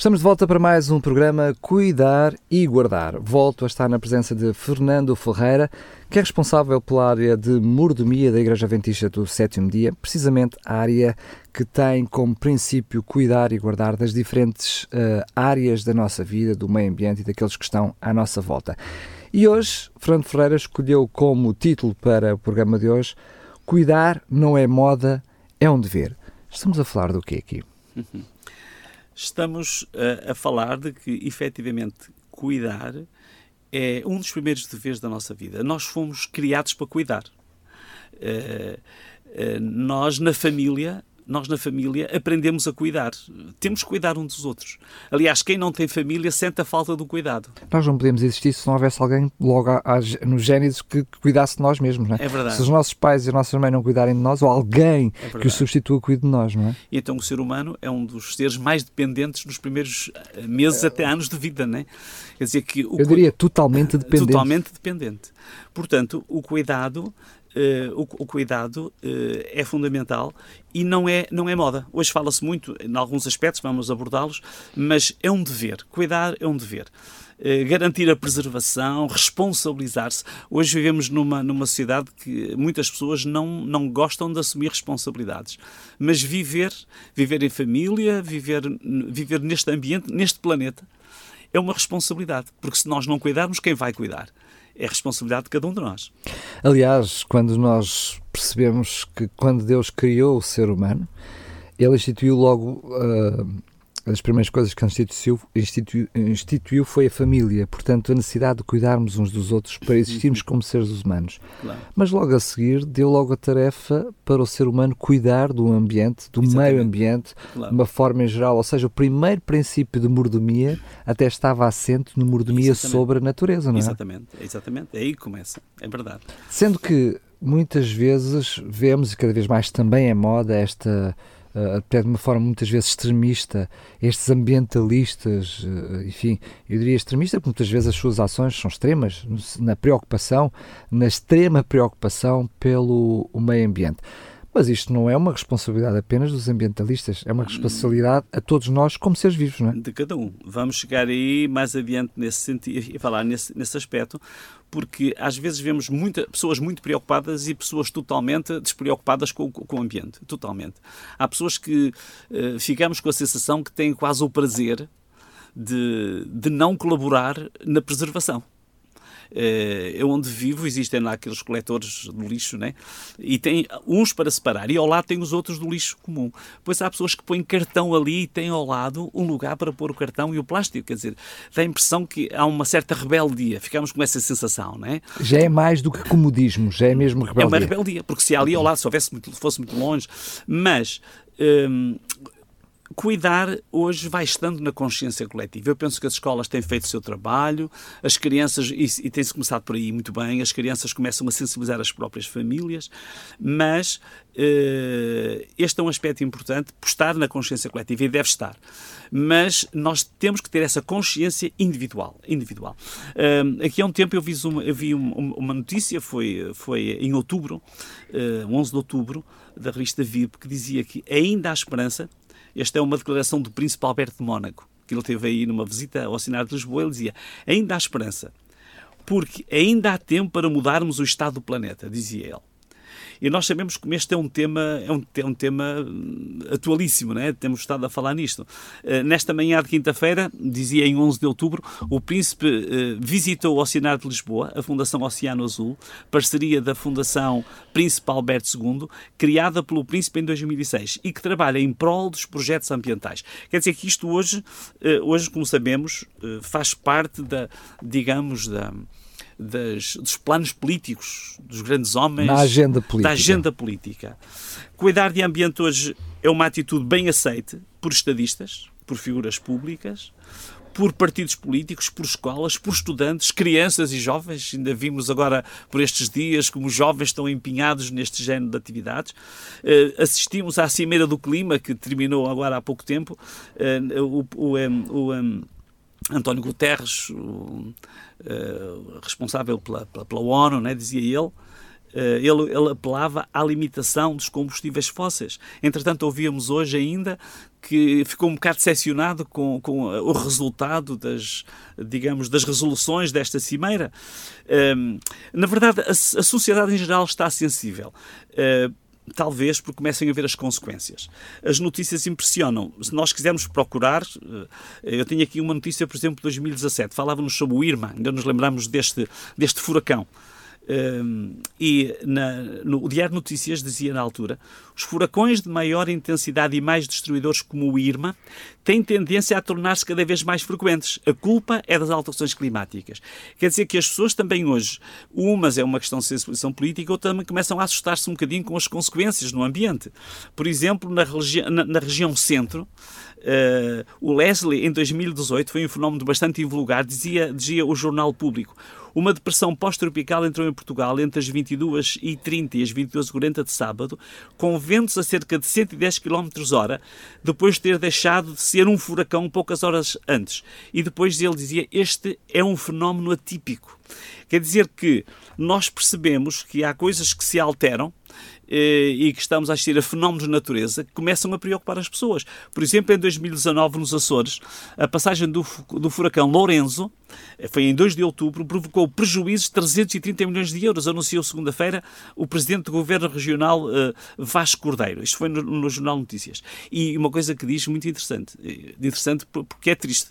Estamos de volta para mais um programa Cuidar e Guardar. Volto a estar na presença de Fernando Ferreira, que é responsável pela área de mordomia da Igreja Adventista do Sétimo Dia, precisamente a área que tem como princípio cuidar e guardar das diferentes uh, áreas da nossa vida, do meio ambiente e daqueles que estão à nossa volta. E hoje, Fernando Ferreira escolheu como título para o programa de hoje Cuidar não é moda, é um dever. Estamos a falar do quê aqui? Uhum estamos a, a falar de que, efetivamente, cuidar é um dos primeiros deveres da nossa vida. Nós fomos criados para cuidar. Uh, uh, nós, na família, nós na família aprendemos a cuidar. Temos que cuidar uns dos outros. Aliás, quem não tem família sente a falta do cuidado. Nós não podemos existir se não houvesse alguém logo no Gênesis que, cuidasse de nós mesmos, não é? É verdade. Se os nossos pais e as nossas mães não cuidarem de nós, ou alguém é que o substitua cuide de nós, não é? E então o ser humano é um dos seres mais dependentes nos primeiros eh, meses é... até anos de vida, não é? Quer dizer que... O... Eu diria totalmente dependente. Totalmente dependente. Portanto, o cuidado Uh, o, o, cuidado uh, é fundamental e não é, não é moda. Hoje fala-se muito, em alguns aspectos, vamos abordá-los, mas é um dever. Cuidar é um dever. Uh, garantir a preservação, responsabilizar-se. Hoje vivemos numa, numa sociedade que muitas pessoas não, não gostam de assumir responsabilidades. Mas viver, viver em família, viver, viver neste ambiente, neste planeta, é uma responsabilidade. Porque se nós não cuidarmos, quem vai cuidar? É responsabilidade de cada um de nós. Aliás, quando nós percebemos que quando Deus criou o ser humano, ele instituiu logo uh, as primeiras coisas que instituiu, instituiu, instituiu, foi a família, portanto, a necessidade de cuidarmos uns dos outros para existirmos como seres humanos. Claro. Mas logo a seguir, deu logo a tarefa para o ser humano cuidar do ambiente, do Exatamente. meio ambiente, claro. de uma forma em geral. Ou seja, o primeiro princípio de mordomia até estava assente no mordomia Exatamente. sobre a natureza, não é? Exatamente, Exatamente. É aí começa, é verdade. Sendo que muitas vezes vemos, e cada vez mais também é moda, esta até de uma forma muitas vezes extremista, estes ambientalistas, uh, enfim, eu diria extremista porque muitas vezes as suas ações são extremas, na preocupação, na extrema preocupação pelo meio ambiente. Mas isto não é uma responsabilidade apenas dos ambientalistas, é uma responsabilidade a todos nós como seres vivos, não é? De cada um. Vamos chegar aí mais adiante nesse sentido e falar nesse, nesse aspecto, porque às vezes vemos muita, pessoas muito preocupadas e pessoas totalmente despreocupadas com, com o ambiente. Totalmente. Há pessoas que uh, ficamos com a sensação que têm quase o prazer de, de não colaborar na preservação. Eh, eu onde vivo existem lá aqueles coletores de lixo, né? E tem uns para separar e ao lado tem os outros do lixo comum. Pois há pessoas que põem cartão ali e têm ao lado um lugar para pôr o cartão e o plástico. Quer dizer, dá a impressão que há uma certa rebeldia. Ficamos com essa sensação, né? Já é mais do que comodismo, já é mesmo rebeldia. É uma rebeldia, porque se ali ao lado, se houvesse muito, fosse muito longe, mas. Hum, cuidar hoje vai estando na consciência coletiva. Eu penso que as escolas têm feito o seu trabalho, as crianças, e, e tem-se começado por aí muito bem, as crianças começam a sensibilizar as próprias famílias, mas uh, este é um aspecto importante, por estar na consciência coletiva, e deve estar. Mas nós temos que ter essa consciência individual. individual. Uh, aqui há um tempo eu vi uma, eu vi uma notícia, foi, foi em outubro, uh, 11 de outubro, da revista VIP, que dizia que ainda há esperança esta é uma declaração do príncipe Alberto de Mónaco, que ele teve aí numa visita ao Senado de Lisboa. Ele dizia: ainda há esperança, porque ainda há tempo para mudarmos o estado do planeta, dizia ele. E nós sabemos que este é um tema, é um, é um tema atualíssimo, né? temos estado a falar nisto. Uh, nesta manhã de quinta-feira, dizia em 11 de outubro, o Príncipe uh, visitou o Oceanário de Lisboa, a Fundação Oceano Azul, parceria da Fundação Príncipe Alberto II, criada pelo Príncipe em 2006 e que trabalha em prol dos projetos ambientais. Quer dizer que isto hoje, uh, hoje como sabemos, faz parte da, digamos, da das, dos planos políticos dos grandes homens. Na agenda política. Da agenda política. Cuidar de ambiente hoje é uma atitude bem aceite por estadistas, por figuras públicas, por partidos políticos, por escolas, por estudantes, crianças e jovens. Ainda vimos agora por estes dias como os jovens estão empenhados neste género de atividades. Uh, assistimos à Cimeira do Clima, que terminou agora há pouco tempo. Uh, o, o, um, o um, António Guterres, uh, responsável pela, pela, pela ONU, né, dizia ele, eh, ele, ele, apelava à limitação dos combustíveis fósseis. Entretanto, ouvíamos hoje ainda que ficou um bocado decepcionado com, com o resultado das, digamos, das resoluções desta cimeira. Um, na verdade, a, a, sociedade em geral está sensível. Talvez porque comecem a ver as consequências. As notícias impressionam. Se nós quisermos procurar, eu tenho aqui uma notícia, por exemplo, de 2017, falávamos sobre o Irma, ainda nos lembramos deste, deste furacão. Um, e na, no, o Diário de Notícias dizia na altura: os furacões de maior intensidade e mais destruidores, como o Irma, têm tendência a tornar-se cada vez mais frequentes. A culpa é das alterações climáticas. Quer dizer que as pessoas também hoje, umas é uma questão de sensibilização política, outras também começam a assustar-se um bocadinho com as consequências no ambiente. Por exemplo, na, regi na, na região centro, Uh, o Leslie, em 2018, foi um fenómeno bastante invulgar, dizia, dizia o Jornal Público. Uma depressão pós-tropical entrou em Portugal entre as 22h30 e as 22h40 de sábado, com ventos a cerca de 110 km hora, depois de ter deixado de ser um furacão poucas horas antes. E depois ele dizia: Este é um fenómeno atípico. Quer dizer que nós percebemos que há coisas que se alteram eh, e que estamos a assistir a fenómenos de natureza que começam a preocupar as pessoas. Por exemplo, em 2019, nos Açores, a passagem do, do furacão Lorenzo, eh, foi em 2 de outubro, provocou prejuízos de 330 milhões de euros, anunciou segunda-feira o Presidente do Governo Regional, uh, Vasco Cordeiro. Isto foi no, no, Jornal Notícias. E uma coisa que diz muito interessante, interessante porque é triste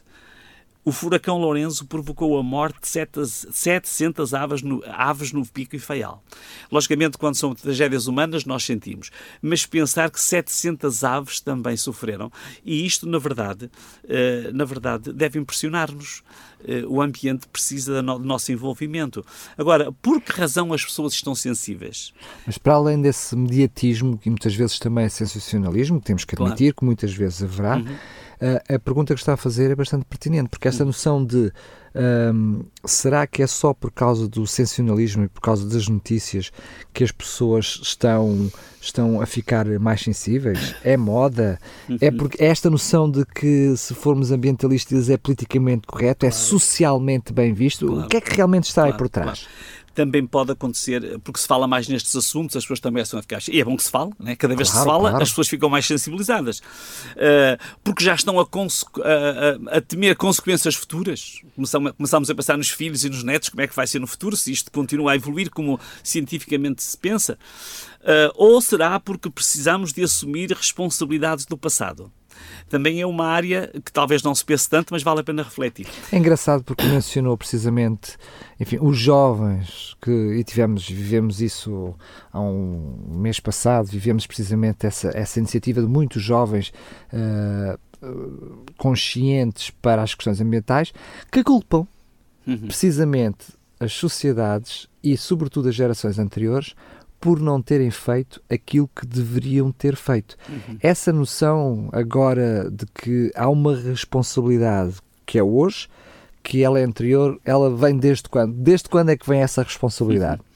o furacão Lourenço provocou a morte de 700 aves no, aves no Pico e Faial. Logicamente, quando são tragédias humanas, nós sentimos. Mas pensar que 700 aves também sofreram, e isto, na verdade, eh, na verdade deve impressionar-nos. Eh, o ambiente precisa do nosso envolvimento. Agora, por que razão as pessoas estão sensíveis? Mas para além desse mediatismo, que muitas vezes também é sensacionalismo, que temos que admitir claro. que muitas vezes haverá, uhum uh, a pergunta que está a fazer é bastante pertinente, porque esta hum. noção de um, será que é só por causa do sensacionalismo e por causa das notícias que as pessoas estão, estão a ficar mais sensíveis? É moda? É uhum. porque é esta noção de que se formos ambientalistas é politicamente correto, é claro. é socialmente bem visto? Claro. O que é que realmente está claro, aí por trás? Também pode acontecer, porque se fala mais nestes assuntos, as pessoas também a ficar. E é bom que se fale, né? cada vez claro, que se fala, claro. as pessoas ficam mais sensibilizadas. Uh, porque já estão a, a, a, temer consequências futuras. Começamos, começamos a pensar nos filhos e nos netos, como é que vai ser no futuro, se isto continua a evoluir como cientificamente se pensa. Uh, ou será porque precisamos de assumir responsabilidades do passado? Também é uma área que talvez não se pense tanto, mas vale a pena refletir. É engraçado porque mencionou precisamente, enfim, os jovens que e tivemos vivemos isso há um mês passado, vivemos precisamente essa essa iniciativa de muitos jovens uh, conscientes para as questões ambientais que culpam uhum. precisamente as sociedades e sobretudo as gerações anteriores por não terem feito aquilo que deveriam ter feito. Uhum. Essa noção agora de que há uma responsabilidade que é hoje, que ela é anterior, ela vem desde quando? Desde quando é que vem essa responsabilidade? Uhum.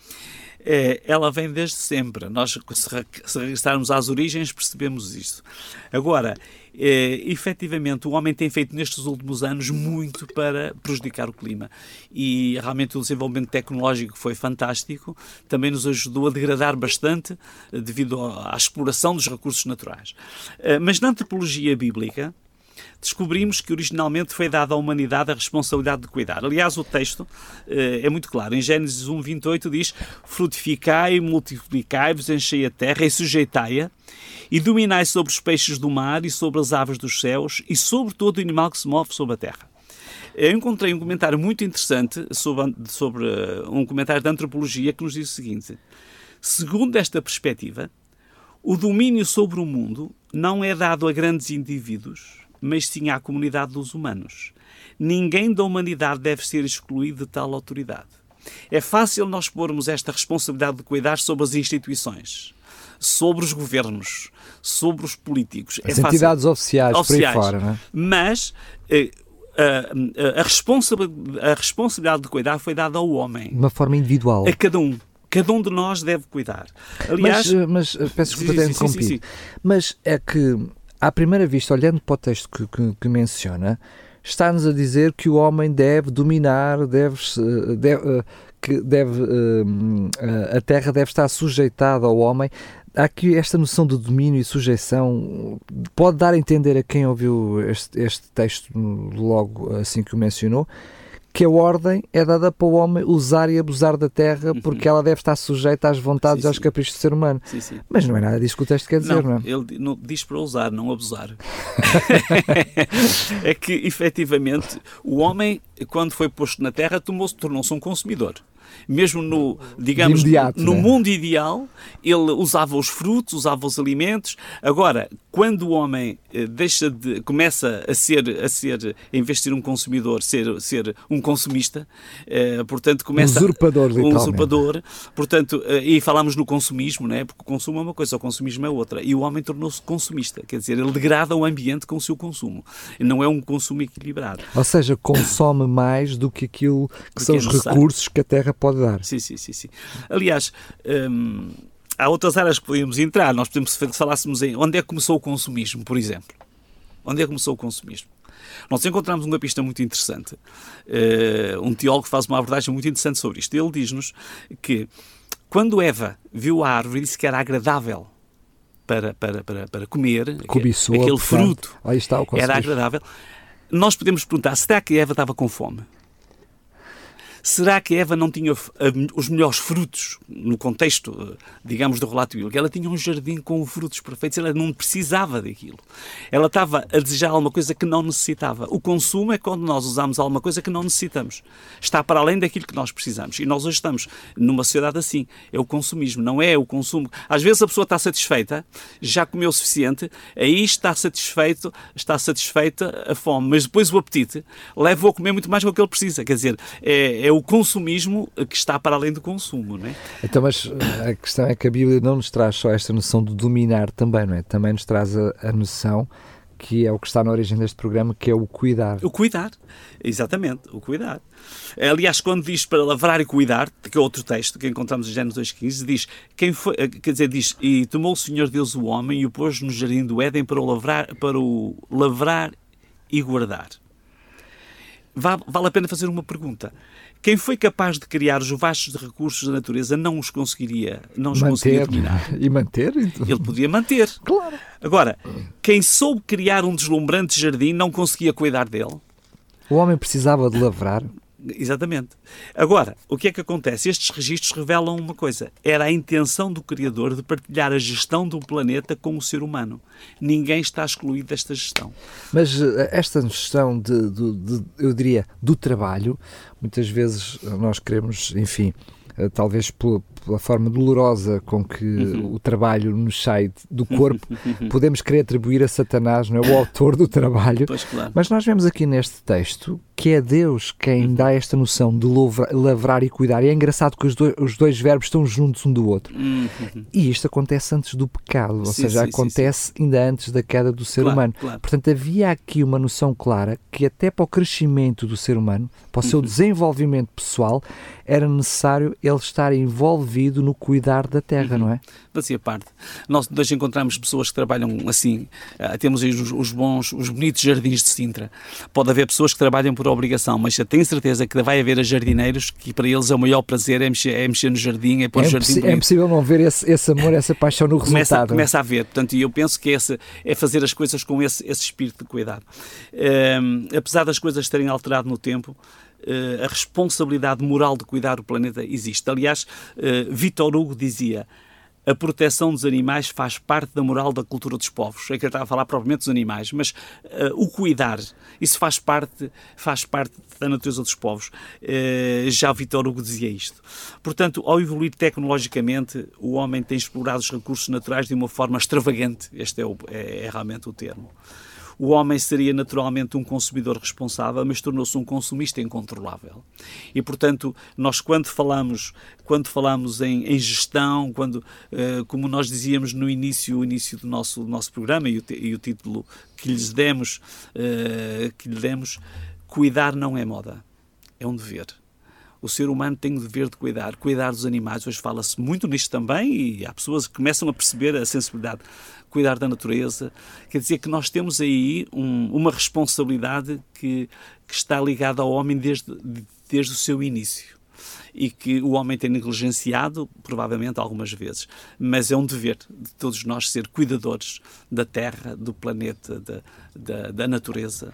É, ela vem desde sempre. Nós, se regressarmos às origens, percebemos isso. Agora, é, efetivamente, o homem tem feito nestes últimos anos muito para prejudicar o clima. E realmente o desenvolvimento tecnológico foi fantástico, também nos ajudou a degradar bastante eh, devido à exploração dos recursos naturais. Eh, mas na antropologia bíblica, descobrimos que originalmente foi dada à humanidade a responsabilidade de cuidar. Aliás, o texto eh, é muito claro. Em Gênesis 1, 28 diz: Frutificai, multiplicai-vos, enchei a terra e sujeitai-a, e dominai sobre os peixes do mar e sobre as aves dos céus e sobre todo o animal que se move sobre a terra. Eu encontrei um comentário muito interessante sobre, sobre uh, um comentário de antropologia que nos diz o seguinte: segundo esta perspectiva, o domínio sobre o mundo não é dado a grandes indivíduos, mas sim à comunidade dos humanos. Ninguém da humanidade deve ser excluído de tal autoridade. É fácil nós pormos esta responsabilidade de cuidar sobre as instituições, sobre os governos, sobre os políticos. As é entidades fácil. oficiais, oficiais, por aí fora, não é? Mas eh, a, a, responsabilidade, a responsabilidade de cuidar foi dada ao homem. De uma forma individual. A cada um. Cada um de nós deve cuidar. Aliás, mas, mas peço desculpa ter interrompido. Mas é que, à primeira vista, olhando para o texto que, que, que menciona, está-nos a dizer que o homem deve dominar, deve, deve, que deve a terra deve estar sujeitada ao homem. Há aqui esta noção de domínio e sujeição. Pode dar a entender a quem ouviu este, este texto logo assim que o mencionou que a ordem é dada para o homem usar e abusar da terra uhum. porque uhum. ela deve estar sujeita às vontades e aos caprichos do ser humano. Sim, sim. Mas não é nada disso que o texto quer dizer, não, não é? Ele não, diz para usar, não abusar. é que, efetivamente, o homem, quando foi posto na terra, tornou-se um consumidor mesmo no, digamos, imediato, no né? mundo ideal, ele usava os frutos, usava os alimentos. Agora, quando o homem eh, deixa de, começa a ser, a ser, em vez de ser um consumidor, ser, ser um consumista, eh, portanto, começa um usurpador, um usurpador, portanto, eh, e falamos no consumismo, né? porque o consumo é uma coisa, o consumismo é outra, e o homem tornou-se consumista, quer dizer, ele degrada o ambiente com o seu consumo, não é um consumo equilibrado. Ou seja, consome mais do que aquilo que do são que é os recursos que a terra pode dar. Sim, sim, sim. sim. Aliás, hum, há outras áreas que podíamos entrar. Nós podemos, se falássemos em onde é que começou o consumismo, por exemplo. Onde é que começou o consumismo? Nós encontramos uma pista muito interessante. Uh, um teólogo faz uma abordagem muito interessante sobre isto. Ele diz-nos que quando Eva viu a árvore, disse que era agradável para, para, para, para comer, Cobiçou, aquele fruto Aí está o era agradável. Nós podemos perguntar, será que Eva estava com fome? Será que Eva não tinha os melhores frutos no contexto, digamos, do relato bíblico? Ela tinha um jardim com frutos perfeitos, ela não precisava daquilo. Ela estava a desejar alguma coisa que não necessitava. O consumo é quando nós usamos alguma coisa que não necessitamos. Está para além daquilo que nós precisamos. E nós hoje estamos numa sociedade assim. É o consumismo, não é o consumo. Às vezes a pessoa está satisfeita, já comeu o suficiente, aí está satisfeito, está satisfeita a fome, mas depois o apetite leva-o a comer muito mais do que ele precisa. Quer dizer, é, é o consumismo que está para além do consumo, não é? Então, mas eh, a questão é que a Bíblia não nos traz só esta noção de dominar também, não é? Também nos traz a, a noção que é o que está na origem deste programa, que é o cuidar. O cuidar, exatamente, o cuidar. Aliás, quando diz para lavrar e cuidar, que é outro texto que encontramos em Gênesis 2.15, diz, quem foi, eh, quer dizer, diz, e tomou o Senhor Deus o homem e o pôs no jardim do Éden para o lavrar, para o lavrar e guardar. Vale a pena fazer uma pergunta. Quem foi capaz de criar os vastos recursos da natureza não os conseguiria, não os manter, conseguiria dominar. E manter? Então. Ele podia manter. Claro. Agora, quem soube criar um deslumbrante jardim não conseguia cuidar dele. O homem precisava de lavrar. Exatamente. Agora, o que é que acontece? Estes registros revelam uma coisa: era a intenção do Criador de partilhar a gestão do planeta com o ser humano. Ninguém está excluído desta gestão. Mas eh, esta gestão, de, de, de eu diria, do trabalho, muitas vezes nós queremos, enfim, eh, talvez pela, pela, forma dolorosa com que uhum. o trabalho nos sai do corpo, podemos querer atribuir a Satanás, não é? o autor do trabalho. Pois, claro. Mas nós vemos aqui neste texto que é Deus quem uhum. dá esta noção de lavrar e cuidar. E é engraçado que os dois, os dois verbos estão juntos um do outro. Uhum. E isto acontece antes do pecado, ou sim, seja, sim, acontece sim, ainda antes da queda do ser claro, humano. Claro. Portanto, havia aqui uma noção clara que até para o crescimento do ser humano, para o seu uhum. desenvolvimento pessoal, era necessário ele estar envolvido no cuidar da terra, uhum. não é? Fazia parte. Nós hoje encontramos pessoas que trabalham assim, uh, temos aí os, os, bons, os bonitos jardins de Sintra. Pode haver pessoas que trabalham por obrigação, mas eu tenho certeza que vai haver jardineiros que para eles é o maior prazer é mexer, é mexer no jardim, é pôr é o jardim. É impossível não ver esse, esse amor, essa paixão no começa, resultado. Começa a ver, portanto, e eu penso que esse, é fazer as coisas com esse, esse espírito de cuidado. Uh, apesar das coisas terem alterado no tempo, uh, a responsabilidade moral de cuidar do planeta existe. Aliás, uh, Vitor Hugo dizia a proteção dos animais faz parte da moral da cultura dos povos. É que eu estava a falar propriamente dos animais, mas uh, o cuidar, isso faz parte, faz parte da natureza dos povos. Uh, já Vitor Hugo dizia isto. Portanto, ao evoluir tecnologicamente, o homem tem explorado os recursos naturais de uma forma extravagante. Este é, o, é, é realmente o termo o homem seria naturalmente um consumidor responsável, mas tornou-se um consumista incontrolável. E, portanto, nós quando falamos, quando falamos em, em gestão, quando, uh, como nós dizíamos no início, o início do nosso, do nosso programa e o, e o título que lhes demos, uh, que lhe demos, cuidar não é moda, é um dever. O ser humano tem o dever de cuidar, cuidar dos animais. Hoje fala-se muito nisto também e há pessoas que começam a perceber a sensibilidade. Cuidar da natureza. Quer dizer que nós temos aí um, uma responsabilidade que, que está ligada ao homem desde, desde o seu início e que o homem tem negligenciado, provavelmente algumas vezes. Mas é um dever de todos nós ser cuidadores da Terra, do planeta, da, da, da natureza.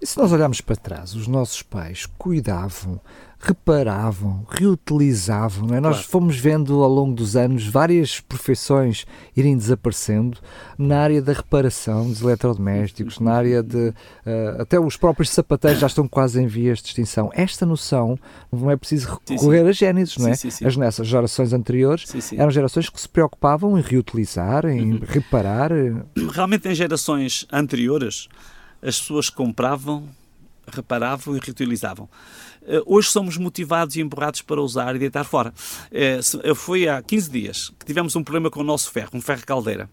E se nós olharmos para trás, os nossos pais cuidavam, reparavam, reutilizavam. É? Claro. Nós fomos vendo ao longo dos anos várias profissões irem desaparecendo na área da reparação dos eletrodomésticos, na área de. Uh, até os próprios sapateiros já estão quase em vias de extinção. Esta noção não é preciso recorrer a Gênesis, não é? Sim, sim, As nessas gerações anteriores eram gerações que se preocupavam em reutilizar, em uhum. reparar. Realmente, em gerações anteriores as pessoas compravam, reparavam e reutilizavam. Eh, hoje somos motivados e empurrados para usar e deitar fora. Eh, foi há 15 dias que tivemos um problema com o nosso ferro, um ferro caldeira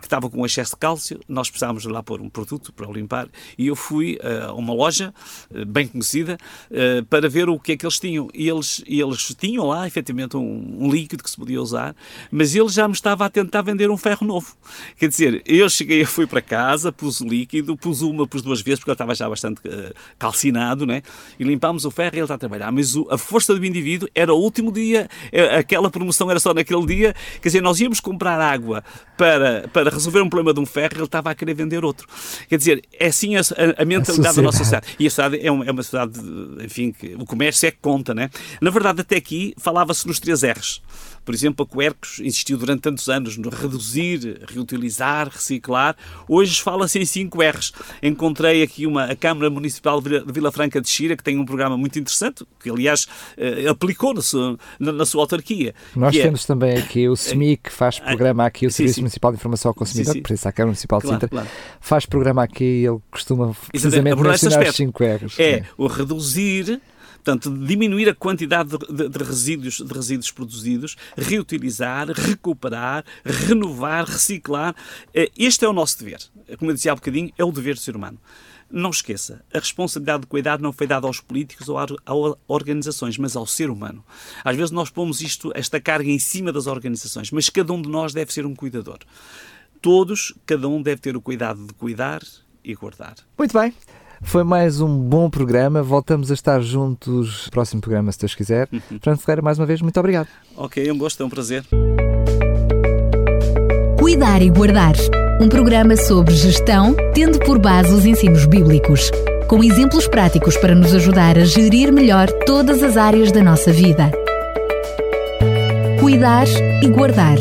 que estava com excesso de cálcio, nós precisávamos lá pôr um produto para limpar e eu fui a uma loja bem conhecida para ver o que é que eles tinham. E eles, eles tinham lá, efetivamente, um, um, líquido que se podia usar, mas ele já me estava a tentar vender um ferro novo. Quer dizer, eu cheguei, fui para casa, pus o líquido, pus uma, pus duas vezes, porque ele estava já bastante calcinado, né? e limpámos o ferro e ele está a trabalhar. Mas o, a força do indivíduo era o último dia, aquela promoção era só naquele dia, quer dizer, nós íamos comprar água para, para resolver um problema de um ferro, ele estava a querer vender outro. Quer dizer, é assim a, a, a mentalidade a da nossa sociedade. E a sociedade é uma, é uma sociedade, enfim, que o comércio é que conta, né? Na verdade, até aqui falava-se nos três R's. Por exemplo, a Quercos insistiu durante tantos anos no reduzir, reutilizar, reciclar. Hoje fala-se em 5 R's. Encontrei aqui uma, a Câmara Municipal de Vila Franca de Xira, que tem um programa muito interessante, que aliás eh, aplicou na sua, na, sua autarquia. Nós é temos é... também aqui o SMI, que faz programa aqui, o Serviço sim, sim. Municipal de Informação ao Consumidor, sim, sim. por isso a Câmara Municipal de claro, Sintra, claro. faz programa aqui e ele costuma precisamente mencionar os 5 R's. É, o reduzir Portanto, diminuir a quantidade de, de, de, resíduos, de resíduos produzidos, reutilizar, recuperar, renovar, reciclar. Eh, este é o nosso dever. Como eu dizia há bocadinho, é o dever do ser humano. Não esqueça, a responsabilidade de cuidar não foi dada aos políticos ou a organizações, mas ao ser humano. Às vezes nós pomos isto, esta carga em cima das organizações, mas cada um de nós deve ser um cuidador. Todos, cada um deve ter o cuidado de cuidar e guardar. Muito bem. Foi mais um bom programa. Voltamos a estar juntos no próximo programa, se Deus quiser. Uhum. Fernando Ferreira, mais uma vez, muito obrigado. Ok, um gosto, é um prazer. Cuidar e Guardar um programa sobre gestão, tendo por base os ensinos bíblicos, com exemplos práticos para nos ajudar a gerir melhor todas as áreas da nossa vida. Cuidar e Guardar